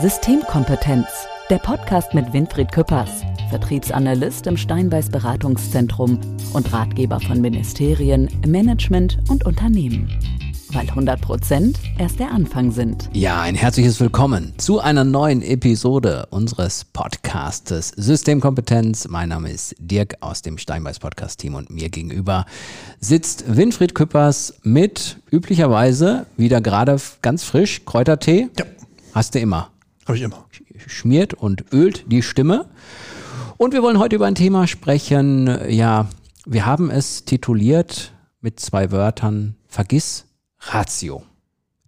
Systemkompetenz, der Podcast mit Winfried Küppers, Vertriebsanalyst im Steinbeiß Beratungszentrum und Ratgeber von Ministerien, Management und Unternehmen. Weil 100 Prozent erst der Anfang sind. Ja, ein herzliches Willkommen zu einer neuen Episode unseres Podcastes Systemkompetenz. Mein Name ist Dirk aus dem Steinbeiß Podcast Team und mir gegenüber sitzt Winfried Küppers mit üblicherweise wieder gerade ganz frisch Kräutertee. Ja. Hast du immer. Habe ich immer. Schmiert und ölt die Stimme. Und wir wollen heute über ein Thema sprechen. Ja, wir haben es tituliert mit zwei Wörtern. Vergiss Ratio.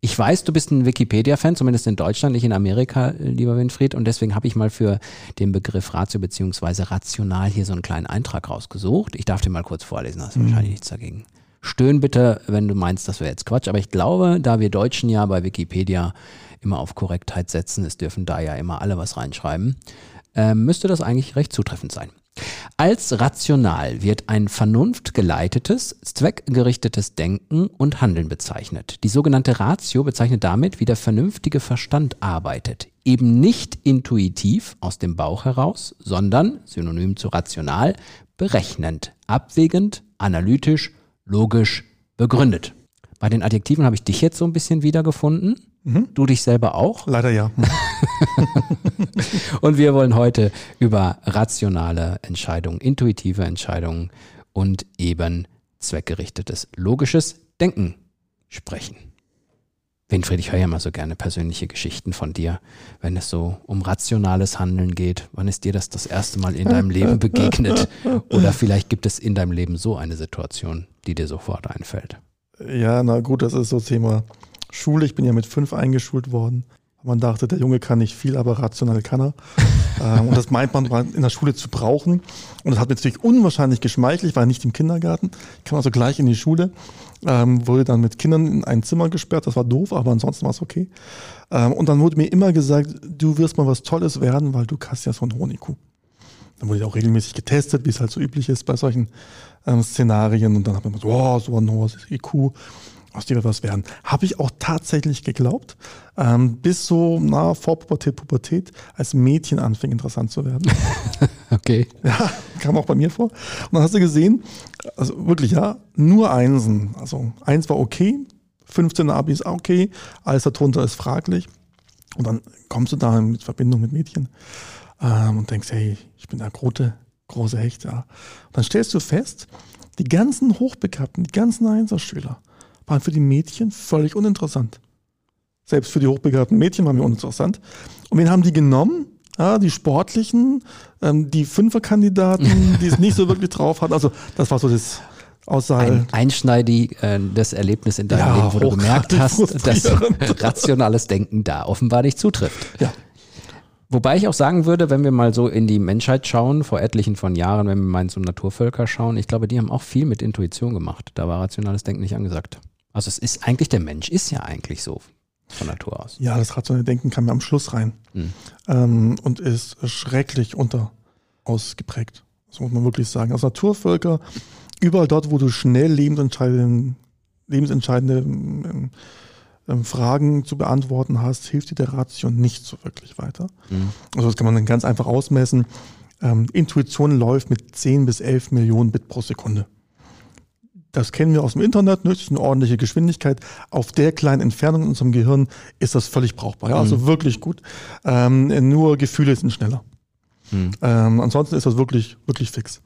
Ich weiß, du bist ein Wikipedia-Fan, zumindest in Deutschland, nicht in Amerika, lieber Winfried. Und deswegen habe ich mal für den Begriff Ratio beziehungsweise rational hier so einen kleinen Eintrag rausgesucht. Ich darf dir mal kurz vorlesen, hast du mhm. wahrscheinlich nichts dagegen. Stöhn bitte, wenn du meinst, das wäre jetzt Quatsch. Aber ich glaube, da wir Deutschen ja bei Wikipedia immer auf Korrektheit setzen, es dürfen da ja immer alle was reinschreiben, äh, müsste das eigentlich recht zutreffend sein. Als rational wird ein vernunftgeleitetes, zweckgerichtetes Denken und Handeln bezeichnet. Die sogenannte Ratio bezeichnet damit, wie der vernünftige Verstand arbeitet. Eben nicht intuitiv aus dem Bauch heraus, sondern, synonym zu rational, berechnend, abwägend, analytisch, logisch, begründet. Bei den Adjektiven habe ich dich jetzt so ein bisschen wiedergefunden. Mhm. Du dich selber auch? Leider ja. und wir wollen heute über rationale Entscheidungen, intuitive Entscheidungen und eben zweckgerichtetes, logisches Denken sprechen. Winfried, ich höre ja mal so gerne persönliche Geschichten von dir, wenn es so um rationales Handeln geht. Wann ist dir das das erste Mal in deinem Leben begegnet? Oder vielleicht gibt es in deinem Leben so eine Situation, die dir sofort einfällt. Ja, na gut, das ist so Thema Schule. Ich bin ja mit fünf eingeschult worden. Man dachte, der Junge kann nicht viel, aber rational kann er. ähm, und das meint man in der Schule zu brauchen. Und das hat mir natürlich unwahrscheinlich geschmeichelt. Ich war nicht im Kindergarten. Ich kam also gleich in die Schule. Ähm, wurde dann mit Kindern in ein Zimmer gesperrt. Das war doof, aber ansonsten war es okay. Ähm, und dann wurde mir immer gesagt, du wirst mal was Tolles werden, weil du kannst ja so ein Honigkuh. Dann wurde ich auch regelmäßig getestet, wie es halt so üblich ist bei solchen ähm, Szenarien. Und dann hat man so, oh, so ein hohes IQ aus dir wird was werden. Habe ich auch tatsächlich geglaubt, ähm, bis so na, vor Pubertät, Pubertät als Mädchen anfing interessant zu werden. okay. Ja, kam auch bei mir vor. Und dann hast du gesehen, also wirklich ja, nur Einsen. Also eins war okay, 15 Abi ist okay, alles darunter ist fraglich. Und dann kommst du da mit Verbindung mit Mädchen ähm, und denkst, hey, ich bin der große, große Hecht, ja. Und dann stellst du fest, die ganzen Hochbegabten, die ganzen Einserschüler, waren für die Mädchen völlig uninteressant. Selbst für die hochbegabten Mädchen waren wir uninteressant. Und wen haben die genommen? Ja, die Sportlichen, ähm, die Fünferkandidaten, die es nicht so wirklich drauf hatten. Also das war so das Aussage. Ein einschneidiges Erlebnis in deinem ja, Leben, wo du gemerkt hast, dass rationales Denken da offenbar nicht zutrifft. Ja. Wobei ich auch sagen würde, wenn wir mal so in die Menschheit schauen, vor etlichen von Jahren, wenn wir mal so Naturvölker schauen, ich glaube, die haben auch viel mit Intuition gemacht. Da war rationales Denken nicht angesagt. Also es ist eigentlich, der Mensch ist ja eigentlich so von Natur aus. Ja, das rationale Denken kam ja am Schluss rein hm. ähm, und ist schrecklich unter ausgeprägt. Das muss man wirklich sagen. Also Naturvölker, überall dort, wo du schnell lebensentscheidende, lebensentscheidende ähm, ähm, Fragen zu beantworten hast, hilft dir der Ratio nicht so wirklich weiter. Mhm. Also das kann man dann ganz einfach ausmessen. Ähm, Intuition läuft mit 10 bis 11 Millionen Bit pro Sekunde. Das kennen wir aus dem Internet, ne? das ist eine ordentliche Geschwindigkeit. Auf der kleinen Entfernung in unserem Gehirn ist das völlig brauchbar. Ja? Also mhm. wirklich gut. Ähm, nur Gefühle sind schneller. Mhm. Ähm, ansonsten ist das wirklich, wirklich fix.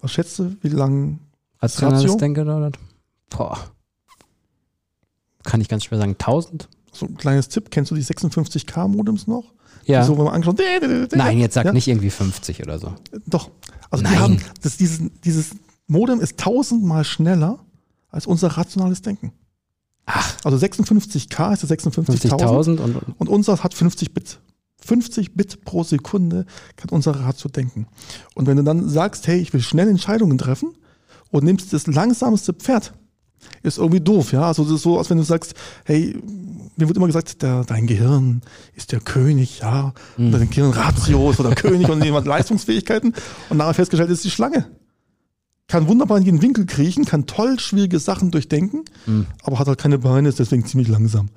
Was schätzt du, wie lange Rationales Denken dauert? Boah. Kann ich ganz schwer sagen. 1000? So ein kleines Tipp. Kennst du die 56K-Modems noch? Ja. so, wenn man angeschaut, Nein, jetzt sag ja? nicht irgendwie 50 oder so. Doch. Also Nein. die haben, das, dieses, dieses Modem ist tausendmal schneller als unser rationales Denken. Ach. Also 56K ist ja 56.000 und, und unser hat 50 Bit. 50 Bit pro Sekunde kann unser Ratio denken. Und wenn du dann sagst, hey, ich will schnell Entscheidungen treffen und nimmst das langsamste Pferd, ist irgendwie doof, ja. Also das ist so, als wenn du sagst, hey, mir wird immer gesagt, der, dein Gehirn ist der König, ja. Mhm. Dein Gehirn Ratio ist oder König und jemand Leistungsfähigkeiten. Und nachher festgestellt ist die Schlange kann wunderbar in jeden Winkel kriechen, kann toll schwierige Sachen durchdenken, mhm. aber hat halt keine Beine, ist deswegen ziemlich langsam.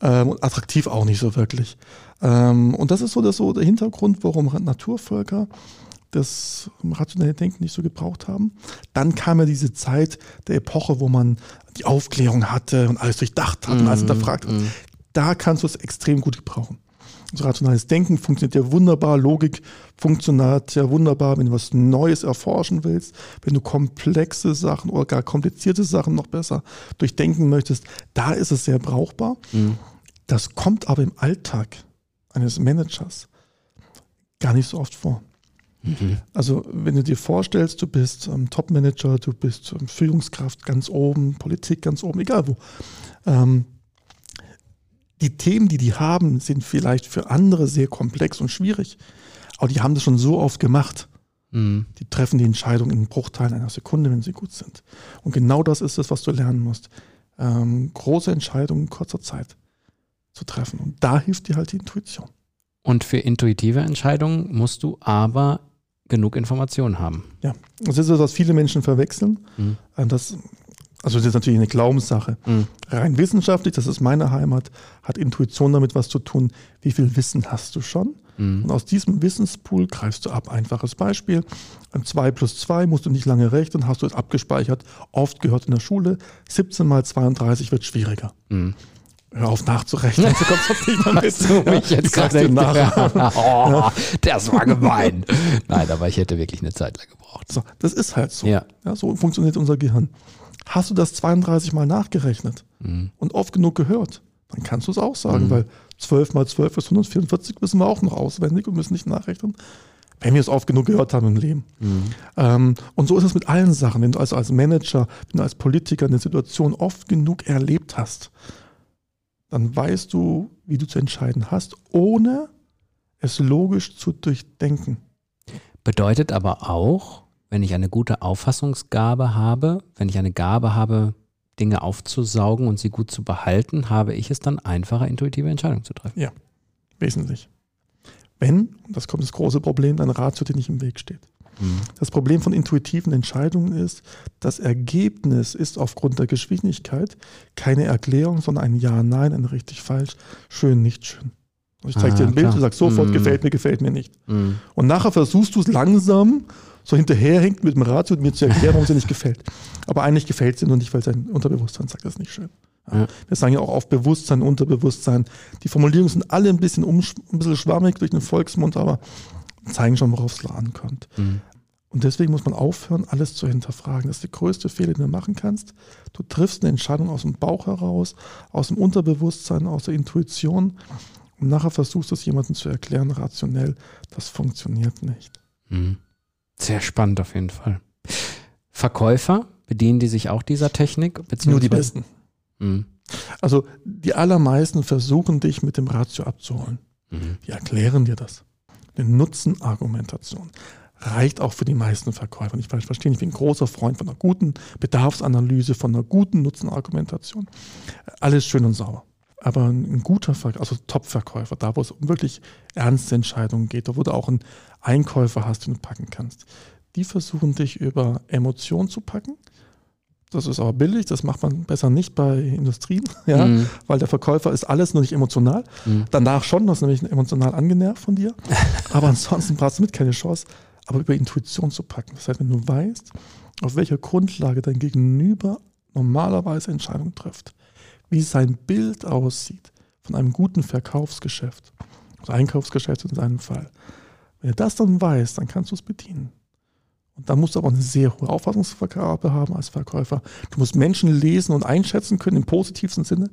Ähm, und attraktiv auch nicht so wirklich. Ähm, und das ist so, das so der Hintergrund, warum Naturvölker das rationelle Denken nicht so gebraucht haben. Dann kam ja diese Zeit der Epoche, wo man die Aufklärung hatte und alles durchdacht hat mm, und alles mhm, hinterfragt hat. Mm. Da kannst du es extrem gut gebrauchen. Also rationales Denken funktioniert ja wunderbar, Logik funktioniert ja wunderbar, wenn du was Neues erforschen willst, wenn du komplexe Sachen oder gar komplizierte Sachen noch besser durchdenken möchtest, da ist es sehr brauchbar. Mm. Das kommt aber im Alltag eines Managers gar nicht so oft vor. Mhm. Also wenn du dir vorstellst, du bist ähm, Top-Manager, du bist ähm, Führungskraft ganz oben, Politik ganz oben, egal wo. Ähm, die Themen, die die haben, sind vielleicht für andere sehr komplex und schwierig, aber die haben das schon so oft gemacht. Mhm. Die treffen die Entscheidung in Bruchteilen einer Sekunde, wenn sie gut sind. Und genau das ist es, was du lernen musst. Ähm, große Entscheidungen in kurzer Zeit zu treffen. Und da hilft dir halt die Intuition. Und für intuitive Entscheidungen musst du aber genug Informationen haben. Ja, das ist das, was viele Menschen verwechseln. Mhm. Äh, das, also das ist natürlich eine Glaubenssache. Mhm. Rein wissenschaftlich, das ist meine Heimat, hat Intuition damit was zu tun, wie viel Wissen hast du schon? Mhm. Und aus diesem Wissenspool greifst du ab. Einfaches Beispiel, 2 plus 2 musst du nicht lange rechnen, hast du es abgespeichert, oft gehört in der Schule, 17 mal 32 wird schwieriger. Mhm. Hör auf nachzurechnen, du kommst sonst nicht mehr mit. du mich jetzt gerade nach. oh, das war gemein. Nein, aber ich hätte wirklich eine Zeit lang gebraucht. So, das ist halt so. Ja. ja. so funktioniert unser Gehirn. Hast du das 32 Mal nachgerechnet mhm. und oft genug gehört, dann kannst du es auch sagen, mhm. weil 12 mal 12 ist 144, wissen wir auch noch auswendig und müssen nicht nachrechnen, wenn wir es oft genug gehört haben im Leben. Mhm. Ähm, und so ist es mit allen Sachen. Wenn du also als Manager, wenn du als Politiker eine Situation oft genug erlebt hast, dann weißt du, wie du zu entscheiden hast, ohne es logisch zu durchdenken. Bedeutet aber auch, wenn ich eine gute Auffassungsgabe habe, wenn ich eine Gabe habe, Dinge aufzusaugen und sie gut zu behalten, habe ich es dann einfacher, intuitive Entscheidungen zu treffen. Ja, wesentlich. Wenn, und das kommt das große Problem, dein Ratio dir nicht im Weg steht. Das Problem von intuitiven Entscheidungen ist, das Ergebnis ist aufgrund der Geschwindigkeit keine Erklärung, sondern ein Ja, Nein, ein richtig, falsch, schön, nicht schön. Also ich zeige ah, dir ein Bild, du sagst sofort, mm. gefällt mir, gefällt mir nicht. Mm. Und nachher versuchst du es langsam, so hinterherhinkt mit dem Ratio mir zu erklären, warum es dir nicht gefällt. Aber eigentlich gefällt es dir nur nicht, weil sein Unterbewusstsein sagt, das ist nicht schön. Ja. Wir sagen ja auch auf Bewusstsein, Unterbewusstsein. Die Formulierungen sind alle ein bisschen, um, ein bisschen schwammig durch den Volksmund, aber zeigen schon, worauf es ankommt. Mhm. Und deswegen muss man aufhören, alles zu hinterfragen. Das ist der größte Fehler, den du machen kannst. Du triffst eine Entscheidung aus dem Bauch heraus, aus dem Unterbewusstsein, aus der Intuition und nachher versuchst du es jemandem zu erklären, rationell. Das funktioniert nicht. Mhm. Sehr spannend auf jeden Fall. Verkäufer, bedienen die sich auch dieser Technik? Nur die Besten. Mhm. Also die allermeisten versuchen dich mit dem Ratio abzuholen. Mhm. Die erklären dir das eine Nutzenargumentation. Reicht auch für die meisten Verkäufer. Nicht falsch verstehen, ich bin ein großer Freund von einer guten Bedarfsanalyse, von einer guten Nutzenargumentation. Alles schön und sauber. Aber ein guter Verkäufer, also Top-Verkäufer, da wo es um wirklich ernste Entscheidungen geht, da wo du auch einen Einkäufer hast, den du packen kannst, die versuchen dich über Emotionen zu packen das ist aber billig, das macht man besser nicht bei Industrien, ja, mhm. weil der Verkäufer ist alles nur nicht emotional. Mhm. Danach schon, das ist nämlich emotional angenervt von dir. aber ansonsten brauchst du mit keine Chance, aber über Intuition zu packen. Das heißt, wenn du weißt, auf welcher Grundlage dein Gegenüber normalerweise Entscheidungen trifft, wie sein Bild aussieht von einem guten Verkaufsgeschäft, also Einkaufsgeschäft in seinem Fall. Wenn du das dann weißt, dann kannst du es bedienen. Und da musst du aber eine sehr hohe Auffassungsgabe haben als Verkäufer. Du musst Menschen lesen und einschätzen können im positivsten Sinne.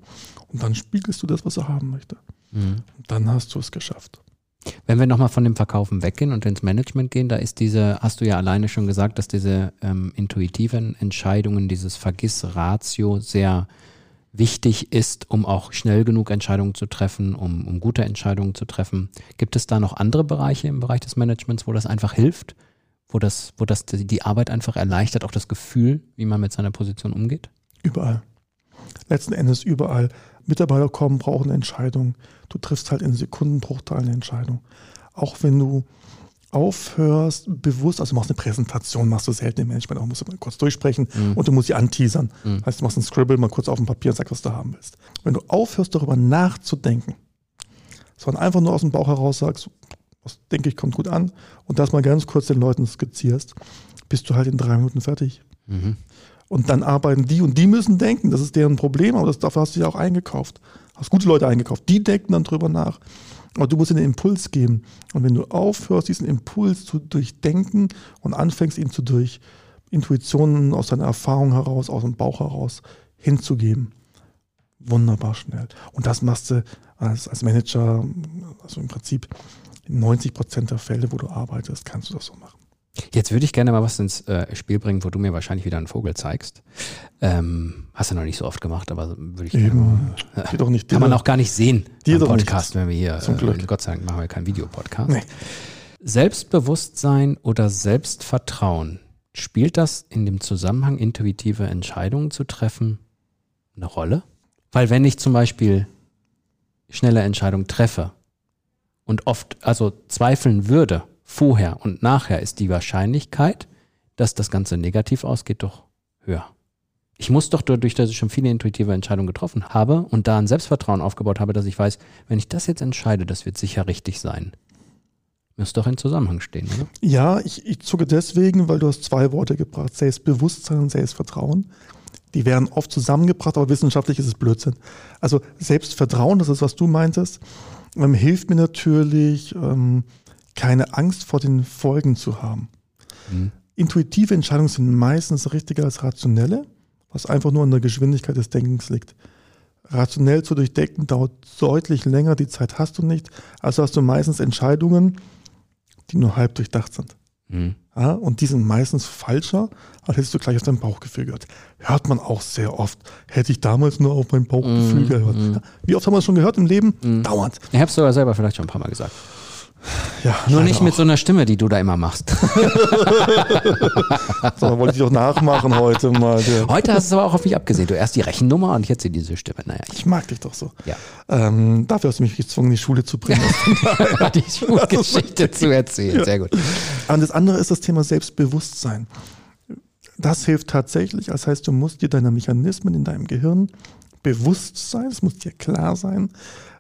Und dann spiegelst du das, was er haben möchte. Mhm. Und dann hast du es geschafft. Wenn wir nochmal von dem Verkaufen weggehen und ins Management gehen, da ist diese, hast du ja alleine schon gesagt, dass diese ähm, intuitiven Entscheidungen, dieses Vergiss-Ratio sehr wichtig ist, um auch schnell genug Entscheidungen zu treffen, um, um gute Entscheidungen zu treffen. Gibt es da noch andere Bereiche im Bereich des Managements, wo das einfach hilft? wo das, wo das die Arbeit einfach erleichtert, auch das Gefühl, wie man mit seiner Position umgeht? Überall. Letzten Endes überall. Mitarbeiter kommen, brauchen Entscheidungen. Du triffst halt in Sekundenbruchteilen eine Entscheidung. Auch wenn du aufhörst, bewusst, also du machst eine Präsentation, machst du selten im Management, auch musst du mal kurz durchsprechen mhm. und du musst sie anteasern. Mhm. Heißt, du machst ein Scribble mal kurz auf dem Papier und sagst, was du haben willst. Wenn du aufhörst, darüber nachzudenken, sondern einfach nur aus dem Bauch heraus sagst, was denke ich, kommt gut an und das mal ganz kurz den Leuten skizzierst, bist du halt in drei Minuten fertig. Mhm. Und dann arbeiten die und die müssen denken, das ist deren Problem, aber das, dafür hast du ja auch eingekauft. Hast gute Leute eingekauft, die denken dann drüber nach. Aber du musst ihnen den Impuls geben. Und wenn du aufhörst, diesen Impuls zu durchdenken und anfängst, ihn zu durch Intuitionen aus deiner Erfahrung heraus, aus dem Bauch heraus hinzugeben, wunderbar schnell. Und das machst du als, als Manager, also im Prinzip in 90 Prozent der Fälle, wo du arbeitest, kannst du das so machen. Jetzt würde ich gerne mal was ins äh, Spiel bringen, wo du mir wahrscheinlich wieder einen Vogel zeigst. Ähm, hast du noch nicht so oft gemacht, aber würde ich Eben. Mal, äh, doch nicht, kann man auch gar nicht sehen dir im Podcast, nicht. wenn wir hier, äh, Gott sei Dank machen wir keinen Videopodcast. Nee. Selbstbewusstsein oder Selbstvertrauen, spielt das in dem Zusammenhang, intuitive Entscheidungen zu treffen, eine Rolle? Weil wenn ich zum Beispiel schnelle Entscheidungen treffe und oft also zweifeln würde, vorher und nachher ist die Wahrscheinlichkeit, dass das Ganze negativ ausgeht, doch höher. Ich muss doch dadurch, dass ich schon viele intuitive Entscheidungen getroffen habe und da ein Selbstvertrauen aufgebaut habe, dass ich weiß, wenn ich das jetzt entscheide, das wird sicher richtig sein. Muss doch in Zusammenhang stehen, oder? Ja, ich, ich zucke deswegen, weil du hast zwei Worte gebracht, Selbstbewusstsein und Selbstvertrauen. Die werden oft zusammengebracht, aber wissenschaftlich ist es Blödsinn. Also Selbstvertrauen, das ist, was du meintest, ähm, hilft mir natürlich, ähm, keine Angst vor den Folgen zu haben. Mhm. Intuitive Entscheidungen sind meistens richtiger als rationelle, was einfach nur an der Geschwindigkeit des Denkens liegt. Rationell zu durchdenken dauert deutlich länger, die Zeit hast du nicht, also hast du meistens Entscheidungen, die nur halb durchdacht sind. Mhm. Ja, und die sind meistens falscher, als hättest du gleich auf dein Bauchgefühl gehört. Hört man auch sehr oft. Hätte ich damals nur auf mein Bauchgefühl mhm. gehört. Ja, wie oft haben wir das schon gehört im Leben? Mhm. Dauernd. Ich habe es sogar selber vielleicht schon ein paar Mal gesagt. Ja, Nur nicht auch. mit so einer Stimme, die du da immer machst. so, wollte ich doch nachmachen heute mal. Heute hast du es aber auch auf mich abgesehen. Du erst die Rechennummer und jetzt diese Stimme. Naja, ich, mag dich doch so. Ja. Ähm, dafür hast du mich gezwungen, die Schule zu bringen. die Schulgeschichte zu erzählen. Sehr gut. Und das andere ist das Thema Selbstbewusstsein. Das hilft tatsächlich. Das heißt, du musst dir deiner Mechanismen in deinem Gehirn bewusst sein. Es muss dir klar sein.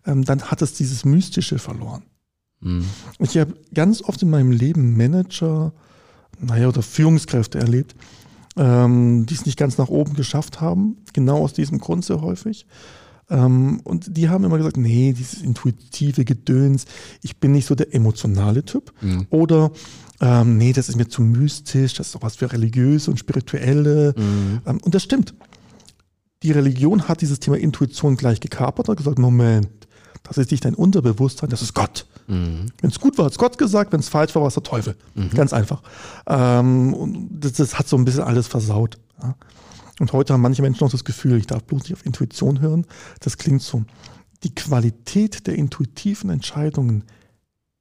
Ähm, dann hat es dieses Mystische verloren. Mhm. Ich habe ganz oft in meinem Leben Manager, naja, oder Führungskräfte erlebt, ähm, die es nicht ganz nach oben geschafft haben, genau aus diesem Grund sehr häufig. Ähm, und die haben immer gesagt, nee, dieses intuitive Gedöns, ich bin nicht so der emotionale Typ. Mhm. Oder ähm, nee, das ist mir zu mystisch, das ist doch was für religiöse und spirituelle. Mhm. Ähm, und das stimmt. Die Religion hat dieses Thema Intuition gleich gekapert und gesagt, Moment, das ist nicht dein Unterbewusstsein, das ist Gott. Mhm. Wenn es gut war, hat es Gott gesagt, wenn es falsch war, war es der Teufel. Mhm. Ganz einfach. Ähm, und das, das, hat so ein bisschen alles versaut. Ja. Und heute haben manche Menschen noch das Gefühl, ich darf bloß nicht auf Intuition hören. Das klingt so. Die Qualität der intuitiven Entscheidungen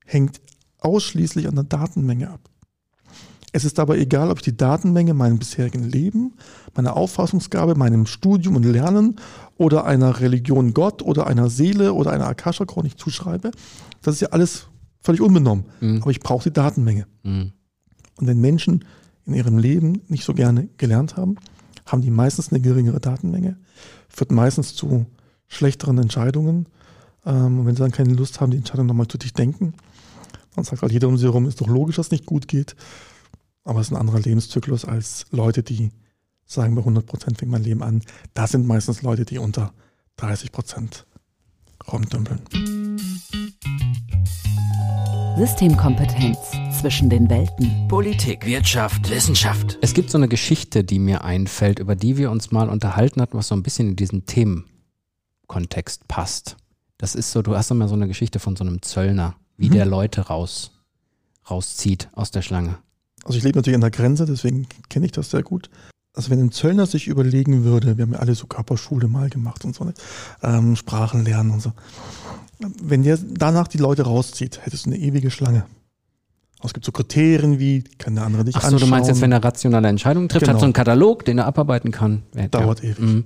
hängt ausschließlich an der Datenmenge ab. Es ist aber egal, ob ich die Datenmenge meinem bisherigen Leben, meiner Auffassungsgabe, meinem Studium und Lernen oder einer Religion Gott oder einer Seele oder einer Akasha-Chronik zuschreibe. Das ist ja alles völlig unbenommen. Mhm. Aber ich brauche die Datenmenge. Mhm. Und wenn Menschen in ihrem Leben nicht so gerne gelernt haben, haben die meistens eine geringere Datenmenge, führt meistens zu schlechteren Entscheidungen. Ähm, und wenn sie dann keine Lust haben, die Entscheidung nochmal zu durchdenken, dann sagt halt jeder um sie herum, ist doch logisch, dass es nicht gut geht. Aber es ist ein anderer Lebenszyklus als Leute, die sagen, bei 100 Prozent fängt mein Leben an. Das sind meistens Leute, die unter 30 Prozent rumdümpeln. Systemkompetenz zwischen den Welten. Politik, Wirtschaft, Wissenschaft. Es gibt so eine Geschichte, die mir einfällt, über die wir uns mal unterhalten hatten, was so ein bisschen in diesen Themenkontext passt. Das ist so, du hast immer so eine Geschichte von so einem Zöllner, wie mhm. der Leute raus, rauszieht aus der Schlange. Also ich lebe natürlich an der Grenze, deswegen kenne ich das sehr gut. Also wenn ein Zöllner sich überlegen würde, wir haben ja alle so Körperschule mal gemacht und so, ne? ähm, Sprachen lernen und so. Wenn der danach die Leute rauszieht, hättest du eine ewige Schlange. Es gibt so Kriterien wie, kann der andere dich Ach so, anschauen. du meinst jetzt, wenn er rationale Entscheidungen trifft, genau. hat so einen Katalog, den er abarbeiten kann. Dauert ja. ewig. Mhm.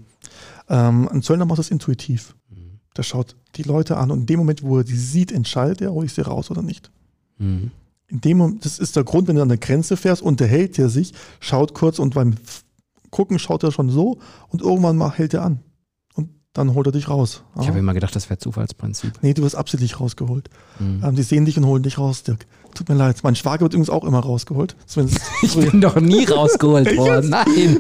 Ähm, ein Zöllner macht das intuitiv. Mhm. Der schaut die Leute an und in dem Moment, wo er die sieht, entscheidet er, hole ich sie raus oder nicht. Mhm. In dem das ist der Grund, wenn du an der Grenze fährst, unterhält er sich, schaut kurz und beim Gucken schaut er schon so und irgendwann mal hält er an. Und dann holt er dich raus. Ich habe immer gedacht, das wäre Zufallsprinzip. Nee, du wirst absichtlich rausgeholt. Mhm. Ähm, die sehen dich und holen dich raus, Dirk. Tut mir leid. Mein Schwager wird übrigens auch immer rausgeholt. Zumindest Ich früher. bin doch nie rausgeholt worden. Nein.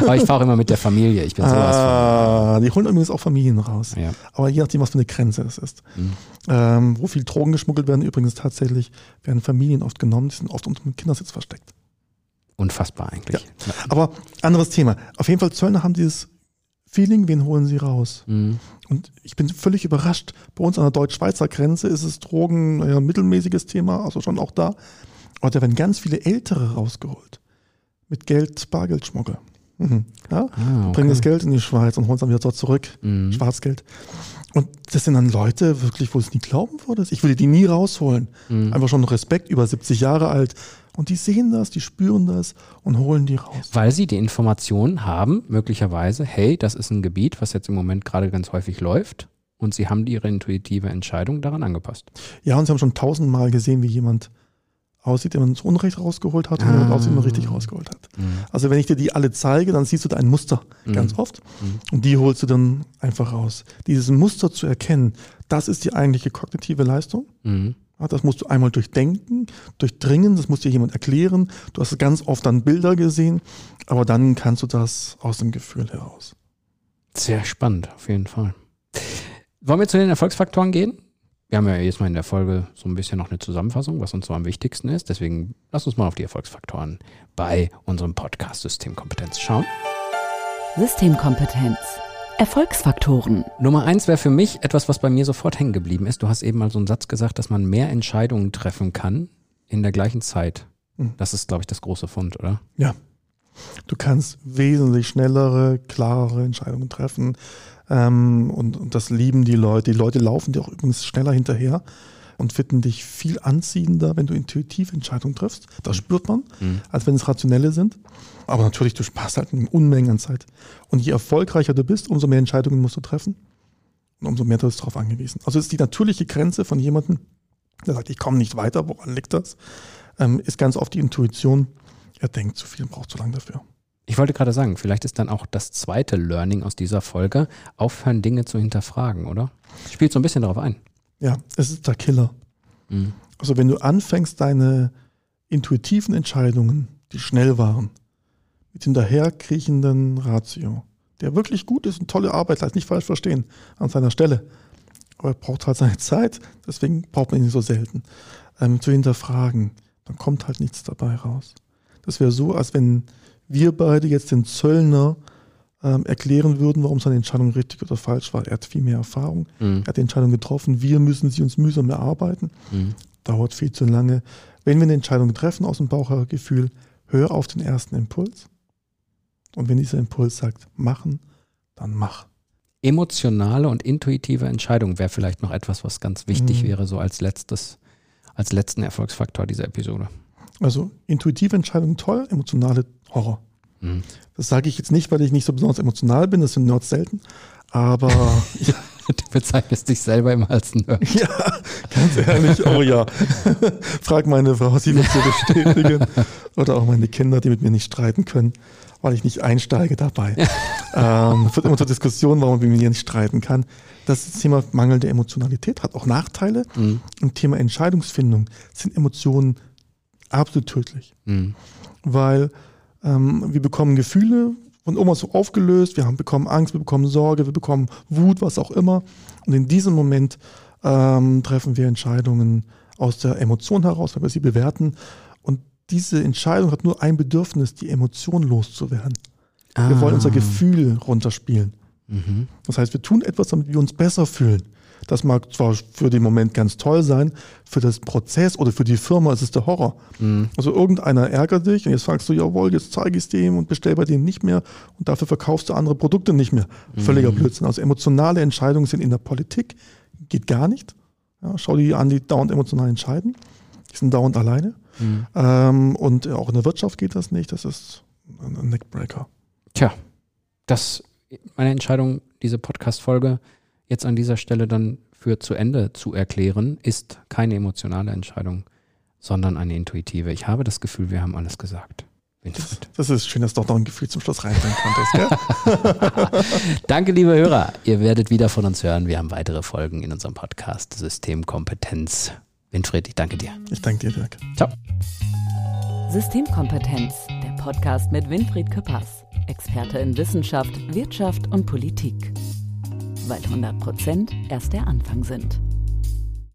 Aber ich fahre immer mit der Familie. Ich bin sowas ah, die holen übrigens auch Familien raus. von. Ja. Aber je nachdem, was für eine Grenze es ist. Mhm. Ähm, wo viel Drogen geschmuggelt werden, übrigens tatsächlich, werden Familien oft genommen, die sind oft unter dem Kindersitz versteckt. Unfassbar eigentlich. Ja. Aber anderes Thema. Auf jeden Fall, Zöllner haben dieses Feeling, wen holen sie raus? Mhm. Und ich bin völlig überrascht. Bei uns an der deutsch-schweizer Grenze ist es Drogen ein mittelmäßiges Thema, also schon auch da. Aber da werden ganz viele Ältere rausgeholt. Mit Geld, Bargeldschmuggel. Mhm. Ja? Ah, Bringen das okay. Geld in die Schweiz und holen es dann wieder dort zurück. Mhm. Schwarzgeld. Und das sind dann Leute, wirklich, wo es nie glauben würdest. Ich würde die nie rausholen. Mhm. Einfach schon Respekt, über 70 Jahre alt. Und die sehen das, die spüren das und holen die raus. Weil sie die Information haben, möglicherweise, hey, das ist ein Gebiet, was jetzt im Moment gerade ganz häufig läuft. Und sie haben ihre intuitive Entscheidung daran angepasst. Ja, und sie haben schon tausendmal gesehen, wie jemand aussieht, der man zu Unrecht rausgeholt hat und Ah. jemand aussieht, den man richtig rausgeholt hat. Also wenn ich dir die alle zeige, dann siehst du da ein Muster ganz oft Mhm. und die holst du dann einfach raus. Dieses Muster zu erkennen, das ist die eigentliche kognitive Leistung. Ja, das musst du einmal durchdenken, durchdringen, das muss dir jemand erklären. Du hast ganz oft dann Bilder gesehen, aber dann kannst du das aus dem Gefühl heraus. Sehr spannend, auf jeden Fall. Wollen wir zu den Erfolgsfaktoren gehen? Wir haben ja jetzt mal in der Folge so ein bisschen noch eine Zusammenfassung, was uns so am wichtigsten ist. Deswegen lass uns mal auf die Erfolgsfaktoren bei unserem Podcast Systemkompetenz schauen. Systemkompetenz. Erfolgsfaktoren. Nummer eins wäre für mich etwas, was bei mir sofort hängen geblieben ist. Du hast eben mal so einen Satz gesagt, dass man mehr Entscheidungen treffen kann in der gleichen Zeit. Mhm. Das ist, glaube ich, das große Fund, oder? Ja. Du kannst wesentlich schnellere, klarere Entscheidungen treffen. Ähm, und, und das lieben die Leute. Die Leute laufen dir auch übrigens schneller hinterher und finden dich viel anziehender, wenn du intuitiv Entscheidungen triffst. Das spürt man, Mhm. als wenn es rationelle sind. Aber natürlich, du sparst halt eine Unmenge an Zeit. Und je erfolgreicher du bist, umso mehr Entscheidungen musst du treffen. Und umso mehr bist du darauf angewiesen. Also ist die natürliche Grenze von jemandem, der sagt, ich komme nicht weiter, woran liegt das? Ähm, ist ganz oft die Intuition, er denkt zu viel und braucht zu lange dafür. Ich wollte gerade sagen, vielleicht ist dann auch das zweite Learning aus dieser Folge, aufhören, Dinge zu hinterfragen, oder? Spielt so ein bisschen darauf ein. Ja, es ist der Killer. Mhm. Also wenn du anfängst, deine intuitiven Entscheidungen, die schnell waren, mit hinterherkriechenden Ratio, der wirklich gut ist und tolle Arbeit leistet, nicht falsch verstehen, an seiner Stelle. Aber er braucht halt seine Zeit, deswegen braucht man ihn so selten, ähm, zu hinterfragen. Dann kommt halt nichts dabei raus. Das wäre so, als wenn wir beide jetzt den Zöllner ähm, erklären würden, warum seine Entscheidung richtig oder falsch war. Er hat viel mehr Erfahrung, Mhm. er hat die Entscheidung getroffen, wir müssen sie uns mühsam erarbeiten Mhm. dauert viel zu lange. Wenn wir eine Entscheidung treffen aus dem Bauchgefühl, hör auf den ersten Impuls. Und wenn dieser Impuls sagt, machen, dann mach. Emotionale und intuitive Entscheidung wäre vielleicht noch etwas, was ganz wichtig Mhm. wäre, so als letztes, als letzten Erfolgsfaktor dieser Episode. Also intuitive Entscheidungen toll, emotionale Horror. Mhm. Das sage ich jetzt nicht, weil ich nicht so besonders emotional bin, das sind Nerds selten. Aber ja, Du bezeichnest dich selber immer als Nerd. ja, ganz ehrlich, oh ja. Frag meine Frau, sie wird dir bestätigen. Oder auch meine Kinder, die mit mir nicht streiten können, weil ich nicht einsteige dabei. ähm, wird immer zur Diskussion, warum man mit mir nicht streiten kann. Das Thema mangelnde Emotionalität hat auch Nachteile. Mhm. Im Thema Entscheidungsfindung sind Emotionen absolut tödlich, Mhm. weil ähm, wir bekommen Gefühle von irgendwas so aufgelöst, wir haben bekommen Angst, wir bekommen Sorge, wir bekommen Wut, was auch immer. Und in diesem Moment ähm, treffen wir Entscheidungen aus der Emotion heraus, weil wir sie bewerten. Und diese Entscheidung hat nur ein Bedürfnis, die Emotion loszuwerden. Wir wollen unser Ah. Gefühl runterspielen. Mhm. Das heißt, wir tun etwas, damit wir uns besser fühlen. Das mag zwar für den Moment ganz toll sein, für das Prozess oder für die Firma ist es der Horror. Mhm. Also irgendeiner ärgert dich und jetzt sagst du, jawohl, jetzt zeige ich es dem und bestell bei dem nicht mehr und dafür verkaufst du andere Produkte nicht mehr. Völliger Blödsinn. Also emotionale Entscheidungen sind in der Politik, geht gar nicht. Ja, schau dir die an, die dauernd emotional entscheiden. Die sind dauernd alleine. Mhm. Ähm, und auch in der Wirtschaft geht das nicht. Das ist ein ein Neckbreaker. Tja, das meine Entscheidung, diese Podcast-Folge jetzt an dieser Stelle dann für zu Ende zu erklären, ist keine emotionale Entscheidung, sondern eine intuitive. Ich habe das Gefühl, wir haben alles gesagt. Winfried. Das ist schön, dass du doch noch ein Gefühl zum Schluss reinbringen konntest. Danke, liebe Hörer. Ihr werdet wieder von uns hören. Wir haben weitere Folgen in unserem Podcast Systemkompetenz. Winfried, ich danke dir. Ich danke dir, Dirk. Ciao. Systemkompetenz, der Podcast mit Winfried Küppers, Experte in Wissenschaft, Wirtschaft und Politik. Weil 100 Prozent erst der Anfang sind.